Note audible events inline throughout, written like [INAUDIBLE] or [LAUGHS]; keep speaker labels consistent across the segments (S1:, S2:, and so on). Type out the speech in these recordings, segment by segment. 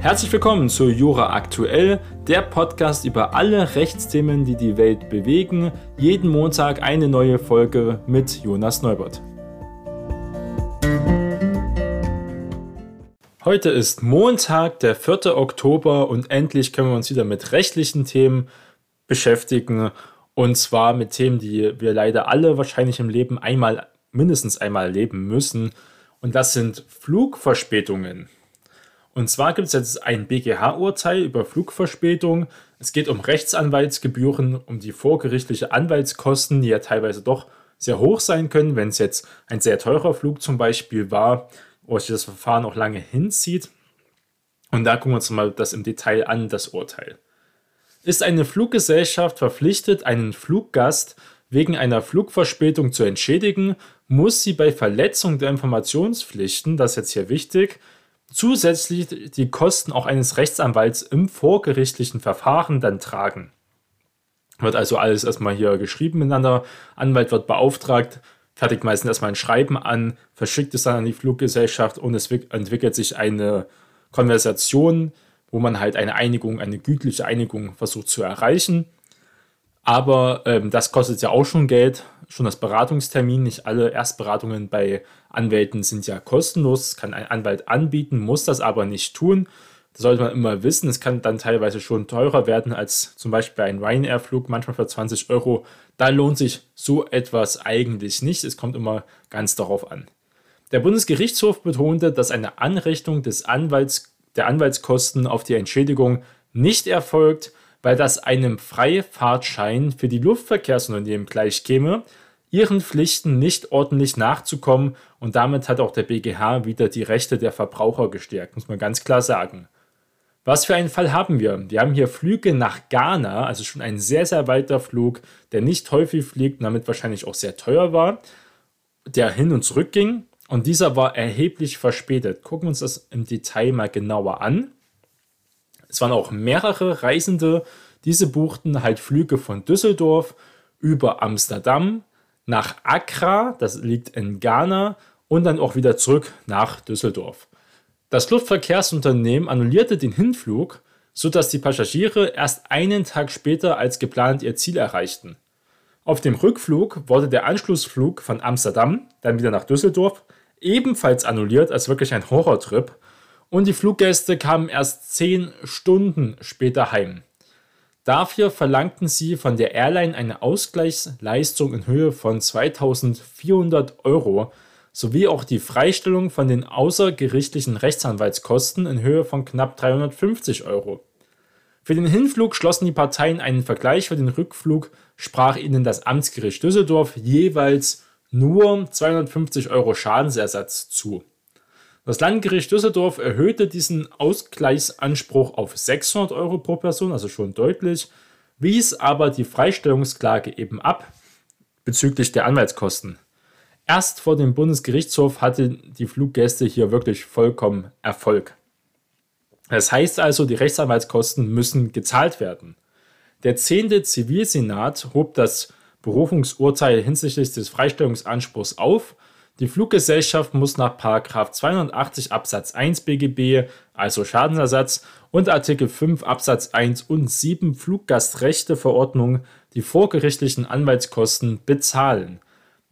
S1: Herzlich willkommen zu Jura Aktuell, der Podcast über alle Rechtsthemen, die die Welt bewegen. Jeden Montag eine neue Folge mit Jonas Neubert. Heute ist Montag, der 4. Oktober und endlich können wir uns wieder mit rechtlichen Themen beschäftigen. Und zwar mit Themen, die wir leider alle wahrscheinlich im Leben einmal, mindestens einmal erleben müssen. Und das sind Flugverspätungen. Und zwar gibt es jetzt ein BGH-Urteil über Flugverspätung. Es geht um Rechtsanwaltsgebühren, um die vorgerichtliche Anwaltskosten, die ja teilweise doch sehr hoch sein können, wenn es jetzt ein sehr teurer Flug zum Beispiel war wo sich das Verfahren auch lange hinzieht. Und da gucken wir uns mal das im Detail an, das Urteil. Ist eine Fluggesellschaft verpflichtet, einen Fluggast wegen einer Flugverspätung zu entschädigen, muss sie bei Verletzung der Informationspflichten, das ist jetzt hier wichtig, zusätzlich die Kosten auch eines Rechtsanwalts im vorgerichtlichen Verfahren dann tragen. Wird also alles erstmal hier geschrieben miteinander. Anwalt wird beauftragt, fertigt meistens erstmal ein Schreiben an, verschickt es dann an die Fluggesellschaft und es entwickelt sich eine Konversation, wo man halt eine Einigung, eine gütliche Einigung versucht zu erreichen. Aber ähm, das kostet ja auch schon Geld, schon das Beratungstermin. Nicht alle Erstberatungen bei Anwälten sind ja kostenlos. Das kann ein Anwalt anbieten, muss das aber nicht tun. Das sollte man immer wissen. Es kann dann teilweise schon teurer werden als zum Beispiel ein Ryanair-Flug, manchmal für 20 Euro. Da lohnt sich so etwas eigentlich nicht. Es kommt immer ganz darauf an. Der Bundesgerichtshof betonte, dass eine Anrechnung des Anwalts, der Anwaltskosten auf die Entschädigung nicht erfolgt, weil das einem Freifahrtschein für die Luftverkehrsunternehmen gleichkäme, ihren Pflichten nicht ordentlich nachzukommen und damit hat auch der BGH wieder die Rechte der Verbraucher gestärkt, muss man ganz klar sagen. Was für einen Fall haben wir? Wir haben hier Flüge nach Ghana, also schon ein sehr, sehr weiter Flug, der nicht häufig fliegt und damit wahrscheinlich auch sehr teuer war, der hin und zurück ging. Und dieser war erheblich verspätet. Gucken wir uns das im Detail mal genauer an. Es waren auch mehrere Reisende. Diese buchten halt Flüge von Düsseldorf über Amsterdam nach Accra, das liegt in Ghana, und dann auch wieder zurück nach Düsseldorf. Das Luftverkehrsunternehmen annullierte den Hinflug, sodass die Passagiere erst einen Tag später als geplant ihr Ziel erreichten. Auf dem Rückflug wurde der Anschlussflug von Amsterdam, dann wieder nach Düsseldorf, ebenfalls annulliert als wirklich ein Horrortrip und die Fluggäste kamen erst zehn Stunden später heim. Dafür verlangten sie von der Airline eine Ausgleichsleistung in Höhe von 2400 Euro, sowie auch die Freistellung von den außergerichtlichen Rechtsanwaltskosten in Höhe von knapp 350 Euro. Für den Hinflug schlossen die Parteien einen Vergleich, für den Rückflug sprach ihnen das Amtsgericht Düsseldorf jeweils nur 250 Euro Schadensersatz zu. Das Landgericht Düsseldorf erhöhte diesen Ausgleichsanspruch auf 600 Euro pro Person, also schon deutlich, wies aber die Freistellungsklage eben ab bezüglich der Anwaltskosten. Erst vor dem Bundesgerichtshof hatte die Fluggäste hier wirklich vollkommen Erfolg. Das heißt also, die Rechtsanwaltskosten müssen gezahlt werden. Der 10. Zivilsenat hob das Berufungsurteil hinsichtlich des Freistellungsanspruchs auf. Die Fluggesellschaft muss nach 280 Absatz 1 BGB, also Schadensersatz, und Artikel 5 Absatz 1 und 7 Fluggastrechteverordnung die vorgerichtlichen Anwaltskosten bezahlen.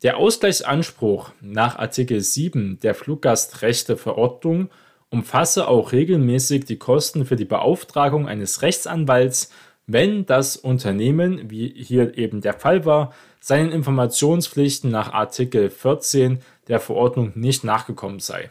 S1: Der Ausgleichsanspruch nach Artikel 7 der Fluggastrechteverordnung umfasse auch regelmäßig die Kosten für die Beauftragung eines Rechtsanwalts, wenn das Unternehmen, wie hier eben der Fall war, seinen Informationspflichten nach Artikel 14 der Verordnung nicht nachgekommen sei.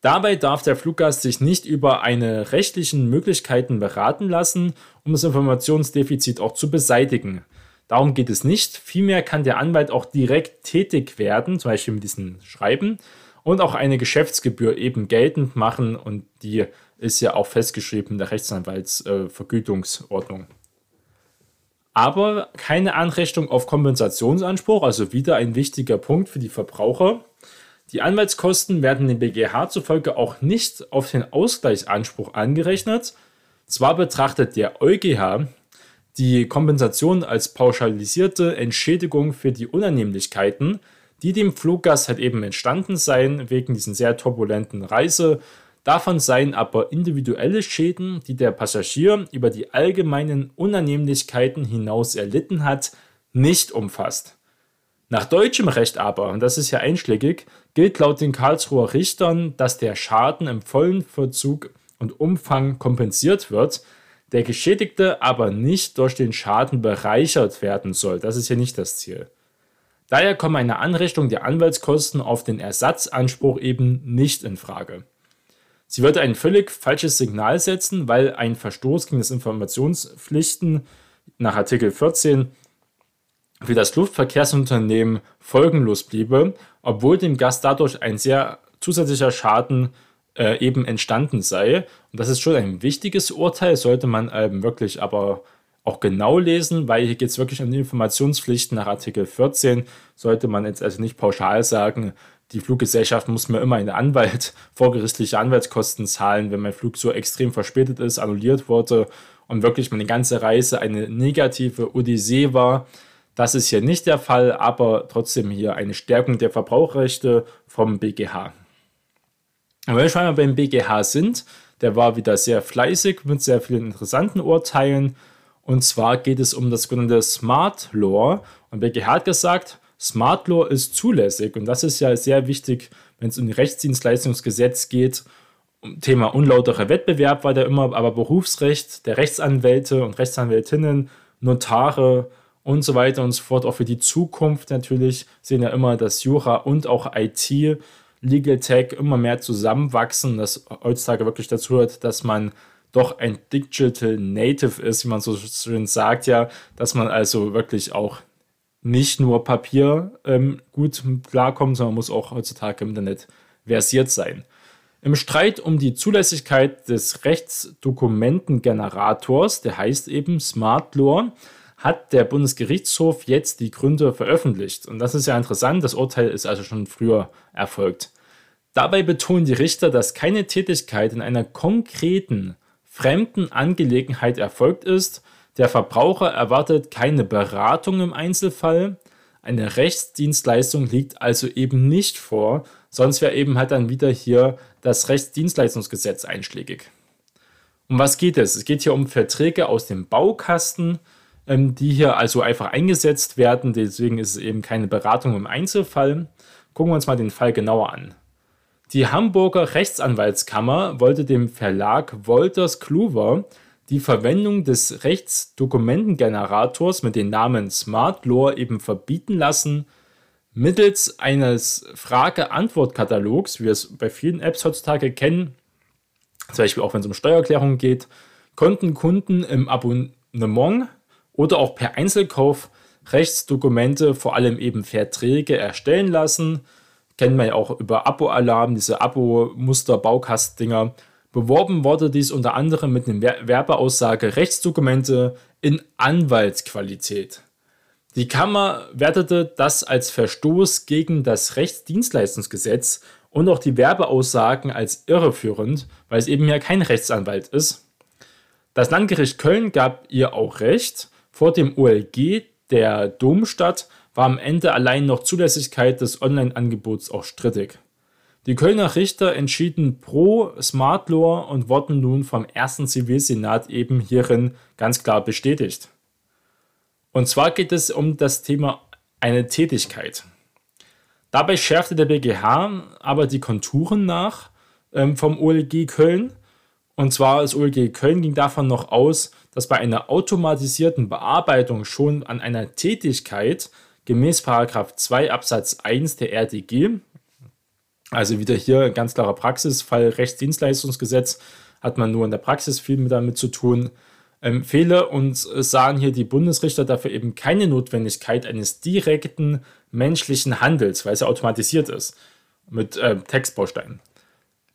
S1: Dabei darf der Fluggast sich nicht über eine rechtlichen Möglichkeiten beraten lassen, um das Informationsdefizit auch zu beseitigen. Darum geht es nicht. Vielmehr kann der Anwalt auch direkt tätig werden, zum Beispiel mit diesen Schreiben, und auch eine Geschäftsgebühr eben geltend machen. Und die ist ja auch festgeschrieben in der Rechtsanwaltsvergütungsordnung. Äh, Aber keine Anrechnung auf Kompensationsanspruch, also wieder ein wichtiger Punkt für die Verbraucher. Die Anwaltskosten werden dem BGH zufolge auch nicht auf den Ausgleichsanspruch angerechnet. Zwar betrachtet der EuGH die Kompensation als pauschalisierte Entschädigung für die Unannehmlichkeiten, die dem Fluggast halt eben entstanden seien wegen diesen sehr turbulenten Reise. Davon seien aber individuelle Schäden, die der Passagier über die allgemeinen Unannehmlichkeiten hinaus erlitten hat, nicht umfasst. Nach deutschem Recht aber, und das ist ja einschlägig, gilt laut den Karlsruher Richtern, dass der Schaden im vollen Verzug und Umfang kompensiert wird, der Geschädigte aber nicht durch den Schaden bereichert werden soll. Das ist ja nicht das Ziel. Daher kommt eine Anrechnung der Anwaltskosten auf den Ersatzanspruch eben nicht in Frage. Sie würde ein völlig falsches Signal setzen, weil ein Verstoß gegen das Informationspflichten nach Artikel 14 für das Luftverkehrsunternehmen folgenlos bliebe, obwohl dem Gast dadurch ein sehr zusätzlicher Schaden äh, eben entstanden sei. Und das ist schon ein wichtiges Urteil, sollte man ähm, wirklich aber auch genau lesen, weil hier geht es wirklich um die Informationspflichten nach Artikel 14. Sollte man jetzt also nicht pauschal sagen, die Fluggesellschaft muss mir immer einen Anwalt, [LAUGHS] vorgerichtliche Anwaltskosten zahlen, wenn mein Flug so extrem verspätet ist, annulliert wurde und wirklich meine ganze Reise eine negative Odyssee war. Das ist hier nicht der Fall, aber trotzdem hier eine Stärkung der Verbraucherrechte vom BGH. Und wenn wir schon mal beim BGH sind, der war wieder sehr fleißig mit sehr vielen interessanten Urteilen. Und zwar geht es um das sogenannte Smart Law. Und BGH hat gesagt, Smart Law ist zulässig. Und das ist ja sehr wichtig, wenn es um Rechtsdienstleistungsgesetz geht. Thema unlauterer Wettbewerb war da immer, aber Berufsrecht der Rechtsanwälte und Rechtsanwältinnen, Notare und so weiter und so fort. Auch für die Zukunft natürlich sehen ja immer, dass Jura und auch IT, Legal Tech immer mehr zusammenwachsen, das heutzutage wirklich dazu hört, dass man doch ein Digital Native ist, wie man so schön sagt, ja, dass man also wirklich auch nicht nur Papier ähm, gut klarkommt, sondern muss auch heutzutage im Internet versiert sein. Im Streit um die Zulässigkeit des Rechtsdokumentengenerators, der heißt eben Smart Law, hat der Bundesgerichtshof jetzt die Gründe veröffentlicht. Und das ist ja interessant, das Urteil ist also schon früher erfolgt. Dabei betonen die Richter, dass keine Tätigkeit in einer konkreten, fremden Angelegenheit erfolgt ist. Der Verbraucher erwartet keine Beratung im Einzelfall. Eine Rechtsdienstleistung liegt also eben nicht vor, sonst wäre eben halt dann wieder hier das Rechtsdienstleistungsgesetz einschlägig. Um was geht es? Es geht hier um Verträge aus dem Baukasten, ähm, die hier also einfach eingesetzt werden. Deswegen ist es eben keine Beratung im Einzelfall. Gucken wir uns mal den Fall genauer an. Die Hamburger Rechtsanwaltskammer wollte dem Verlag Wolters Kluwer die Verwendung des Rechtsdokumentengenerators mit dem Namen Smart Law eben verbieten lassen. Mittels eines Frage-Antwort-Katalogs, wie wir es bei vielen Apps heutzutage kennen, zum Beispiel auch wenn es um Steuererklärungen geht, konnten Kunden im Abonnement oder auch per Einzelkauf Rechtsdokumente, vor allem eben Verträge erstellen lassen. Kennen wir ja auch über Abo-Alarm, diese Abo-Muster-Baukastendinger. Beworben wurde dies unter anderem mit einer Werbeaussage Rechtsdokumente in Anwaltsqualität. Die Kammer wertete das als Verstoß gegen das Rechtsdienstleistungsgesetz und auch die Werbeaussagen als irreführend, weil es eben ja kein Rechtsanwalt ist. Das Landgericht Köln gab ihr auch recht vor dem OLG der Domstadt war am Ende allein noch Zulässigkeit des Online-Angebots auch strittig. Die Kölner Richter entschieden pro Smart Law und wurden nun vom ersten Zivilsenat eben hierin ganz klar bestätigt. Und zwar geht es um das Thema eine Tätigkeit. Dabei schärfte der BGH aber die Konturen nach ähm, vom OLG Köln. Und zwar das OLG Köln ging davon noch aus, dass bei einer automatisierten Bearbeitung schon an einer Tätigkeit gemäß 2 Absatz 1 der RDG, also wieder hier ein ganz klarer Praxisfall, Rechtsdienstleistungsgesetz, hat man nur in der Praxis viel damit zu tun, ähm, fehle und sahen hier die Bundesrichter dafür eben keine Notwendigkeit eines direkten menschlichen Handels, weil es ja automatisiert ist mit äh, Textbausteinen.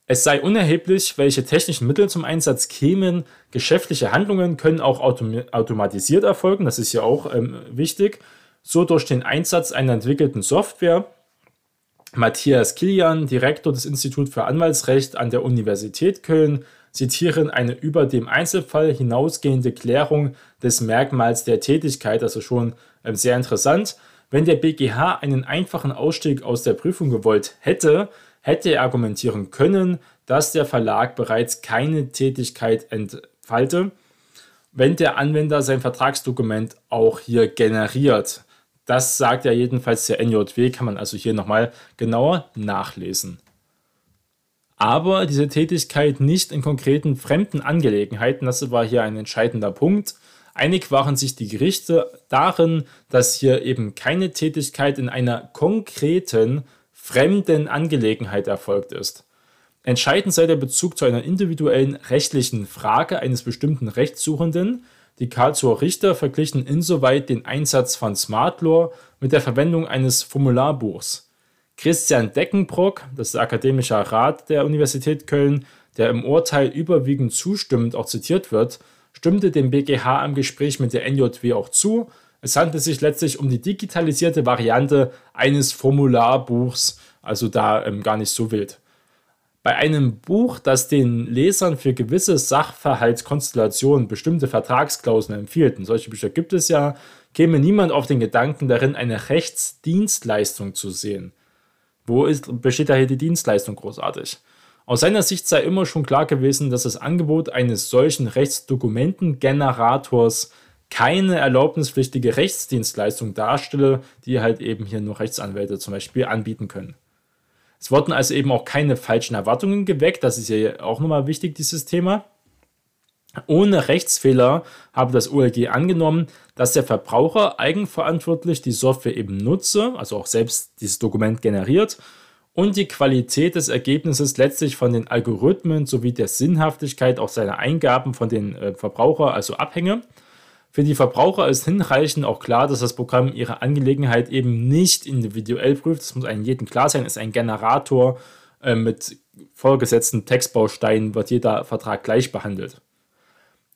S1: Es sei unerheblich, welche technischen Mittel zum Einsatz kämen. Geschäftliche Handlungen können auch autom automatisiert erfolgen, das ist ja auch ähm, wichtig. So durch den Einsatz einer entwickelten Software. Matthias Kilian, Direktor des Instituts für Anwaltsrecht an der Universität Köln, zitieren eine über dem Einzelfall hinausgehende Klärung des Merkmals der Tätigkeit, also schon ähm, sehr interessant. Wenn der BGH einen einfachen Ausstieg aus der Prüfung gewollt hätte, hätte er argumentieren können, dass der Verlag bereits keine Tätigkeit entfalte, wenn der Anwender sein Vertragsdokument auch hier generiert. Das sagt ja jedenfalls der NJW, kann man also hier nochmal genauer nachlesen. Aber diese Tätigkeit nicht in konkreten fremden Angelegenheiten, das war hier ein entscheidender Punkt. Einig waren sich die Gerichte darin, dass hier eben keine Tätigkeit in einer konkreten fremden Angelegenheit erfolgt ist. Entscheidend sei der Bezug zu einer individuellen rechtlichen Frage eines bestimmten Rechtssuchenden. Die Karlsruher Richter verglichen insoweit den Einsatz von Smart Law mit der Verwendung eines Formularbuchs. Christian Deckenbrock, das ist der akademische Rat der Universität Köln, der im Urteil überwiegend zustimmend auch zitiert wird, stimmte dem BGH im Gespräch mit der NJW auch zu. Es handelt sich letztlich um die digitalisierte Variante eines Formularbuchs, also da ähm, gar nicht so wild. Bei einem Buch, das den Lesern für gewisse Sachverhaltskonstellationen bestimmte Vertragsklauseln empfiehlt, und solche Bücher gibt es ja, käme niemand auf den Gedanken darin, eine Rechtsdienstleistung zu sehen. Wo ist, besteht da hier die Dienstleistung großartig? Aus seiner Sicht sei immer schon klar gewesen, dass das Angebot eines solchen Rechtsdokumentengenerators keine erlaubnispflichtige Rechtsdienstleistung darstelle, die halt eben hier nur Rechtsanwälte zum Beispiel anbieten können. Es wurden also eben auch keine falschen Erwartungen geweckt. Das ist ja auch nochmal wichtig, dieses Thema. Ohne Rechtsfehler habe das OLG angenommen, dass der Verbraucher eigenverantwortlich die Software eben nutze, also auch selbst dieses Dokument generiert und die Qualität des Ergebnisses letztlich von den Algorithmen sowie der Sinnhaftigkeit auch seiner Eingaben von den äh, Verbraucher also abhänge. Für die Verbraucher ist hinreichend auch klar, dass das Programm ihre Angelegenheit eben nicht individuell prüft. Das muss einem jedem klar sein. Es ist ein Generator äh, mit vorgesetzten Textbausteinen, wird jeder Vertrag gleich behandelt.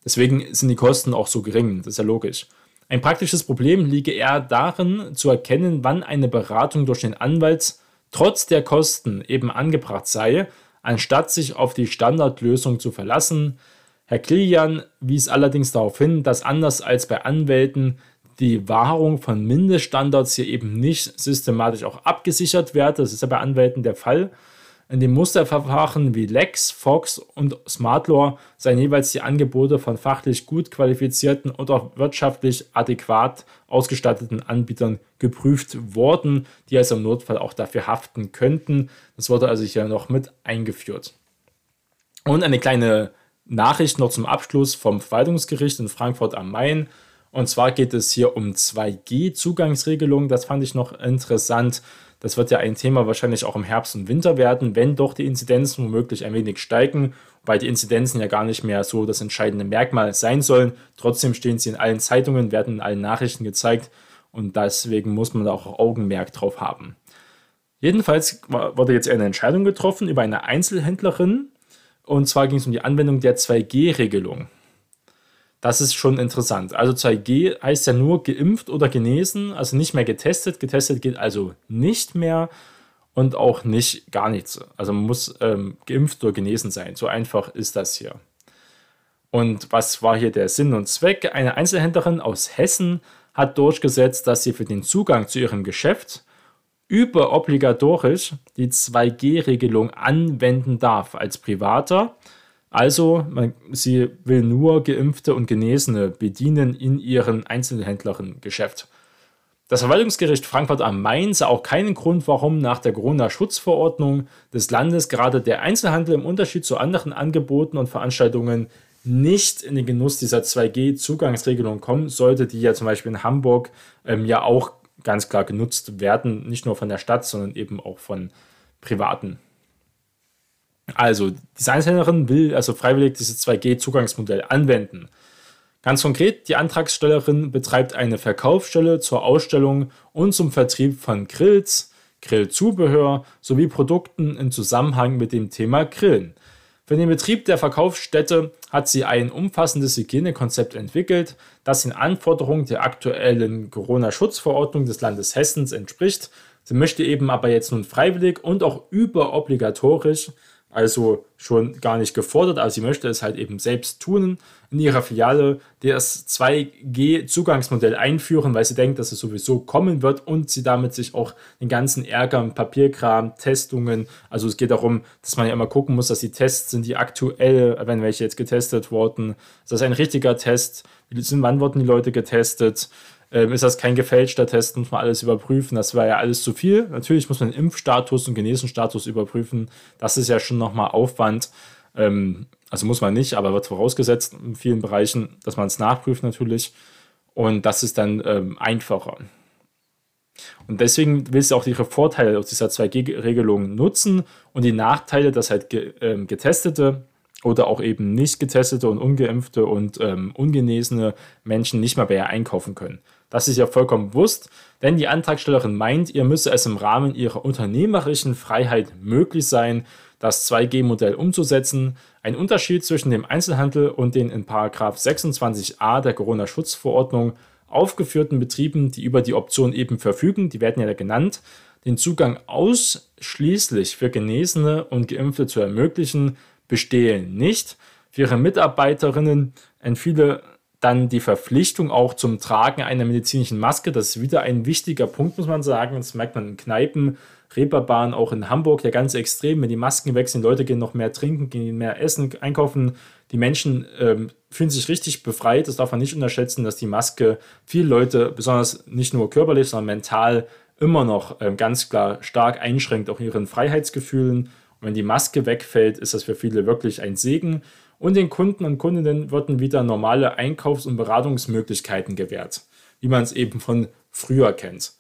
S1: Deswegen sind die Kosten auch so gering. Das ist ja logisch. Ein praktisches Problem liege eher darin, zu erkennen, wann eine Beratung durch den Anwalt trotz der Kosten eben angebracht sei, anstatt sich auf die Standardlösung zu verlassen, Herr Kilian wies allerdings darauf hin, dass anders als bei Anwälten die Wahrung von Mindeststandards hier eben nicht systematisch auch abgesichert werde. Das ist ja bei Anwälten der Fall. In den Musterverfahren wie Lex, Fox und SmartLaw seien jeweils die Angebote von fachlich gut qualifizierten und auch wirtschaftlich adäquat ausgestatteten Anbietern geprüft worden, die also im Notfall auch dafür haften könnten. Das wurde also hier noch mit eingeführt. Und eine kleine Nachricht noch zum Abschluss vom Verwaltungsgericht in Frankfurt am Main. Und zwar geht es hier um 2G-Zugangsregelungen. Das fand ich noch interessant. Das wird ja ein Thema wahrscheinlich auch im Herbst und Winter werden, wenn doch die Inzidenzen womöglich ein wenig steigen, weil die Inzidenzen ja gar nicht mehr so das entscheidende Merkmal sein sollen. Trotzdem stehen sie in allen Zeitungen, werden in allen Nachrichten gezeigt und deswegen muss man da auch Augenmerk drauf haben. Jedenfalls wurde jetzt eine Entscheidung getroffen über eine Einzelhändlerin, und zwar ging es um die Anwendung der 2G-Regelung. Das ist schon interessant. Also 2G heißt ja nur geimpft oder genesen, also nicht mehr getestet. Getestet geht also nicht mehr und auch nicht gar nichts. Also man muss ähm, geimpft oder genesen sein. So einfach ist das hier. Und was war hier der Sinn und Zweck? Eine Einzelhändlerin aus Hessen hat durchgesetzt, dass sie für den Zugang zu ihrem Geschäft überobligatorisch die 2G-Regelung anwenden darf als Privater. Also, man, sie will nur Geimpfte und Genesene bedienen in ihren Einzelhändlerinnengeschäft. Das Verwaltungsgericht Frankfurt am Main sah auch keinen Grund, warum nach der Corona-Schutzverordnung des Landes gerade der Einzelhandel im Unterschied zu anderen Angeboten und Veranstaltungen nicht in den Genuss dieser 2G-Zugangsregelung kommen sollte, die ja zum Beispiel in Hamburg ähm, ja auch ganz klar genutzt werden, nicht nur von der Stadt, sondern eben auch von Privaten. Also, die Designhändlerin will also freiwillig dieses 2G-Zugangsmodell anwenden. Ganz konkret, die Antragstellerin betreibt eine Verkaufsstelle zur Ausstellung und zum Vertrieb von Grills, Grillzubehör sowie Produkten im Zusammenhang mit dem Thema Grillen. Für den Betrieb der Verkaufsstätte hat sie ein umfassendes Hygienekonzept entwickelt, das den Anforderungen der aktuellen Corona-Schutzverordnung des Landes Hessens entspricht. Sie möchte eben aber jetzt nun freiwillig und auch überobligatorisch also schon gar nicht gefordert, aber sie möchte es halt eben selbst tun in ihrer Filiale, das 2G-Zugangsmodell einführen, weil sie denkt, dass es sowieso kommen wird und sie damit sich auch den ganzen Ärger, Papierkram, Testungen, also es geht darum, dass man ja immer gucken muss, dass die Tests sind, die aktuell, wenn welche jetzt getestet wurden, ist das ein richtiger Test, wann wurden die Leute getestet, ähm, ist das kein gefälschter Test, muss man alles überprüfen. Das war ja alles zu viel. Natürlich muss man den Impfstatus und Genesenstatus überprüfen. Das ist ja schon nochmal Aufwand. Ähm, also muss man nicht, aber wird vorausgesetzt in vielen Bereichen, dass man es nachprüft natürlich. Und das ist dann ähm, einfacher. Und deswegen willst du auch ihre Vorteile aus dieser 2G-Regelung nutzen und die Nachteile, dass halt getestete oder auch eben nicht getestete und ungeimpfte und ähm, ungenesene Menschen nicht mehr bei ihr einkaufen können. Das ist ja vollkommen bewusst, denn die Antragstellerin meint, ihr müsse es im Rahmen ihrer unternehmerischen Freiheit möglich sein, das 2G-Modell umzusetzen. Ein Unterschied zwischen dem Einzelhandel und den in 26a der Corona-Schutzverordnung aufgeführten Betrieben, die über die Option eben verfügen, die werden ja genannt, den Zugang ausschließlich für Genesene und Geimpfte zu ermöglichen, bestehen nicht. Für ihre Mitarbeiterinnen entfiele dann die Verpflichtung auch zum Tragen einer medizinischen Maske. Das ist wieder ein wichtiger Punkt, muss man sagen. Das merkt man in Kneipen, Reeperbahn, auch in Hamburg ja ganz extrem. Wenn die Masken wechseln, Leute gehen noch mehr trinken, gehen mehr essen, einkaufen. Die Menschen ähm, fühlen sich richtig befreit. Das darf man nicht unterschätzen, dass die Maske viele Leute, besonders nicht nur körperlich, sondern mental, immer noch ähm, ganz klar stark einschränkt, auch ihren Freiheitsgefühlen. Und wenn die Maske wegfällt, ist das für viele wirklich ein Segen und den Kunden und Kundinnen wurden wieder normale Einkaufs- und Beratungsmöglichkeiten gewährt, wie man es eben von früher kennt.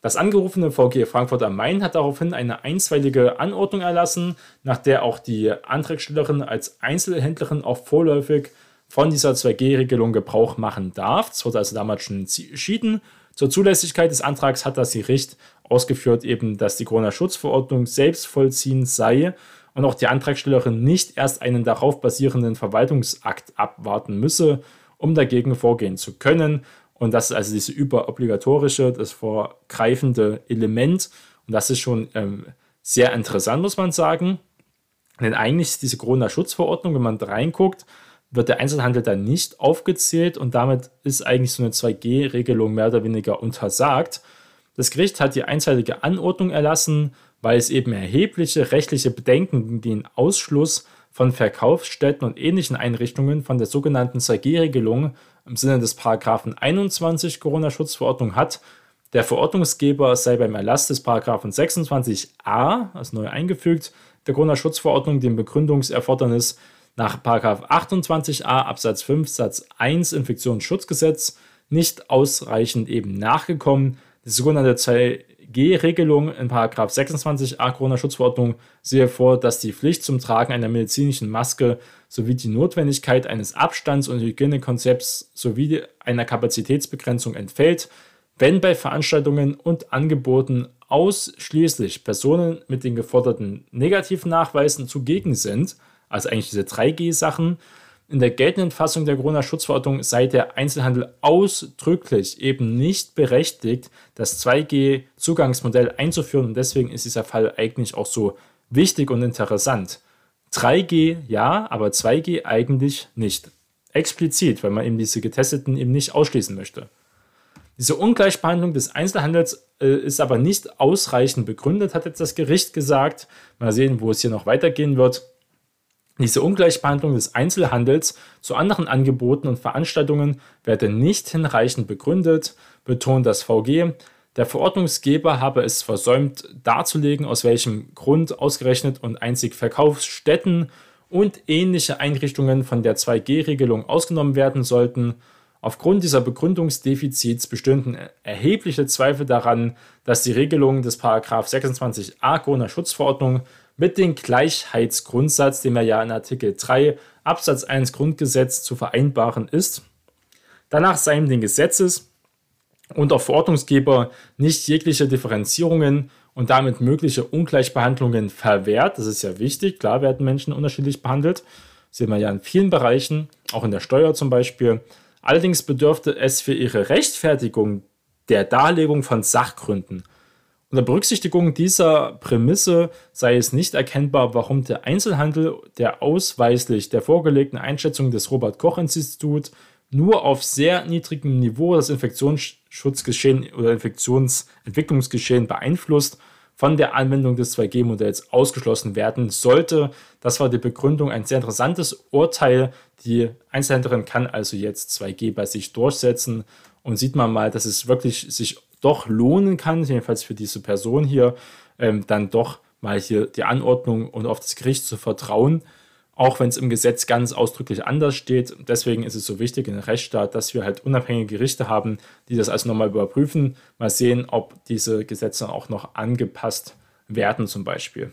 S1: Das angerufene VG Frankfurt am Main hat daraufhin eine einstweilige Anordnung erlassen, nach der auch die Antragstellerin als Einzelhändlerin auch vorläufig von dieser 2G-Regelung Gebrauch machen darf. Das wurde also damals schon entschieden. Zur Zulässigkeit des Antrags hat das Gericht ausgeführt, eben, dass die Corona-Schutzverordnung selbstvollziehend sei und auch die Antragstellerin nicht erst einen darauf basierenden Verwaltungsakt abwarten müsse, um dagegen vorgehen zu können. Und das ist also diese überobligatorische, das vorgreifende Element. Und das ist schon ähm, sehr interessant, muss man sagen. Denn eigentlich ist diese Corona-Schutzverordnung, wenn man da reinguckt, wird der Einzelhandel dann nicht aufgezählt und damit ist eigentlich so eine 2G-Regelung mehr oder weniger untersagt. Das Gericht hat die einseitige Anordnung erlassen, weil es eben erhebliche rechtliche Bedenken gegen den Ausschluss von Verkaufsstätten und ähnlichen Einrichtungen von der sogenannten 2G-Regelung im Sinne des Paragraphen 21 Corona-Schutzverordnung hat. Der Verordnungsgeber sei beim Erlass des Paragraphen 26a, also neu eingefügt, der Corona-Schutzverordnung dem Begründungserfordernis nach 28a Absatz 5 Satz 1 Infektionsschutzgesetz nicht ausreichend eben nachgekommen. Die sogenannte G-Regelung in 26a Corona-Schutzverordnung. Sehe vor, dass die Pflicht zum Tragen einer medizinischen Maske sowie die Notwendigkeit eines Abstands- und Hygienekonzepts sowie einer Kapazitätsbegrenzung entfällt, wenn bei Veranstaltungen und Angeboten ausschließlich Personen mit den geforderten negativen Nachweisen zugegen sind, also eigentlich diese 3G-Sachen, in der geltenden Fassung der Corona-Schutzverordnung sei der Einzelhandel ausdrücklich eben nicht berechtigt, das 2G-Zugangsmodell einzuführen und deswegen ist dieser Fall eigentlich auch so wichtig und interessant. 3G ja, aber 2G eigentlich nicht. Explizit, weil man eben diese Getesteten eben nicht ausschließen möchte. Diese Ungleichbehandlung des Einzelhandels äh, ist aber nicht ausreichend begründet, hat jetzt das Gericht gesagt. Mal sehen, wo es hier noch weitergehen wird. Diese Ungleichbehandlung des Einzelhandels zu anderen Angeboten und Veranstaltungen werde nicht hinreichend begründet, betont das VG. Der Verordnungsgeber habe es versäumt darzulegen, aus welchem Grund ausgerechnet und einzig Verkaufsstätten und ähnliche Einrichtungen von der 2G-Regelung ausgenommen werden sollten. Aufgrund dieser Begründungsdefizits bestünden erhebliche Zweifel daran, dass die Regelung des 26a Corona-Schutzverordnung mit dem Gleichheitsgrundsatz, dem er ja in Artikel 3 Absatz 1 Grundgesetz zu vereinbaren ist. Danach seien den Gesetzes und auch Verordnungsgeber nicht jegliche Differenzierungen und damit mögliche Ungleichbehandlungen verwehrt. Das ist ja wichtig. Klar werden Menschen unterschiedlich behandelt. Das sehen wir ja in vielen Bereichen, auch in der Steuer zum Beispiel. Allerdings bedürfte es für ihre Rechtfertigung der Darlegung von Sachgründen Unter Berücksichtigung dieser Prämisse sei es nicht erkennbar, warum der Einzelhandel, der ausweislich der vorgelegten Einschätzung des Robert Koch Instituts nur auf sehr niedrigem Niveau das Infektionsschutzgeschehen oder Infektionsentwicklungsgeschehen beeinflusst, von der Anwendung des 2G-Modells ausgeschlossen werden sollte. Das war die Begründung, ein sehr interessantes Urteil. Die Einzelhändlerin kann also jetzt 2G bei sich durchsetzen und sieht man mal, dass es wirklich sich doch lohnen kann, jedenfalls für diese Person hier, ähm, dann doch mal hier die Anordnung und auf das Gericht zu vertrauen auch wenn es im Gesetz ganz ausdrücklich anders steht. Deswegen ist es so wichtig in einem Rechtsstaat, dass wir halt unabhängige Gerichte haben, die das also nochmal überprüfen, mal sehen, ob diese Gesetze auch noch angepasst werden zum Beispiel.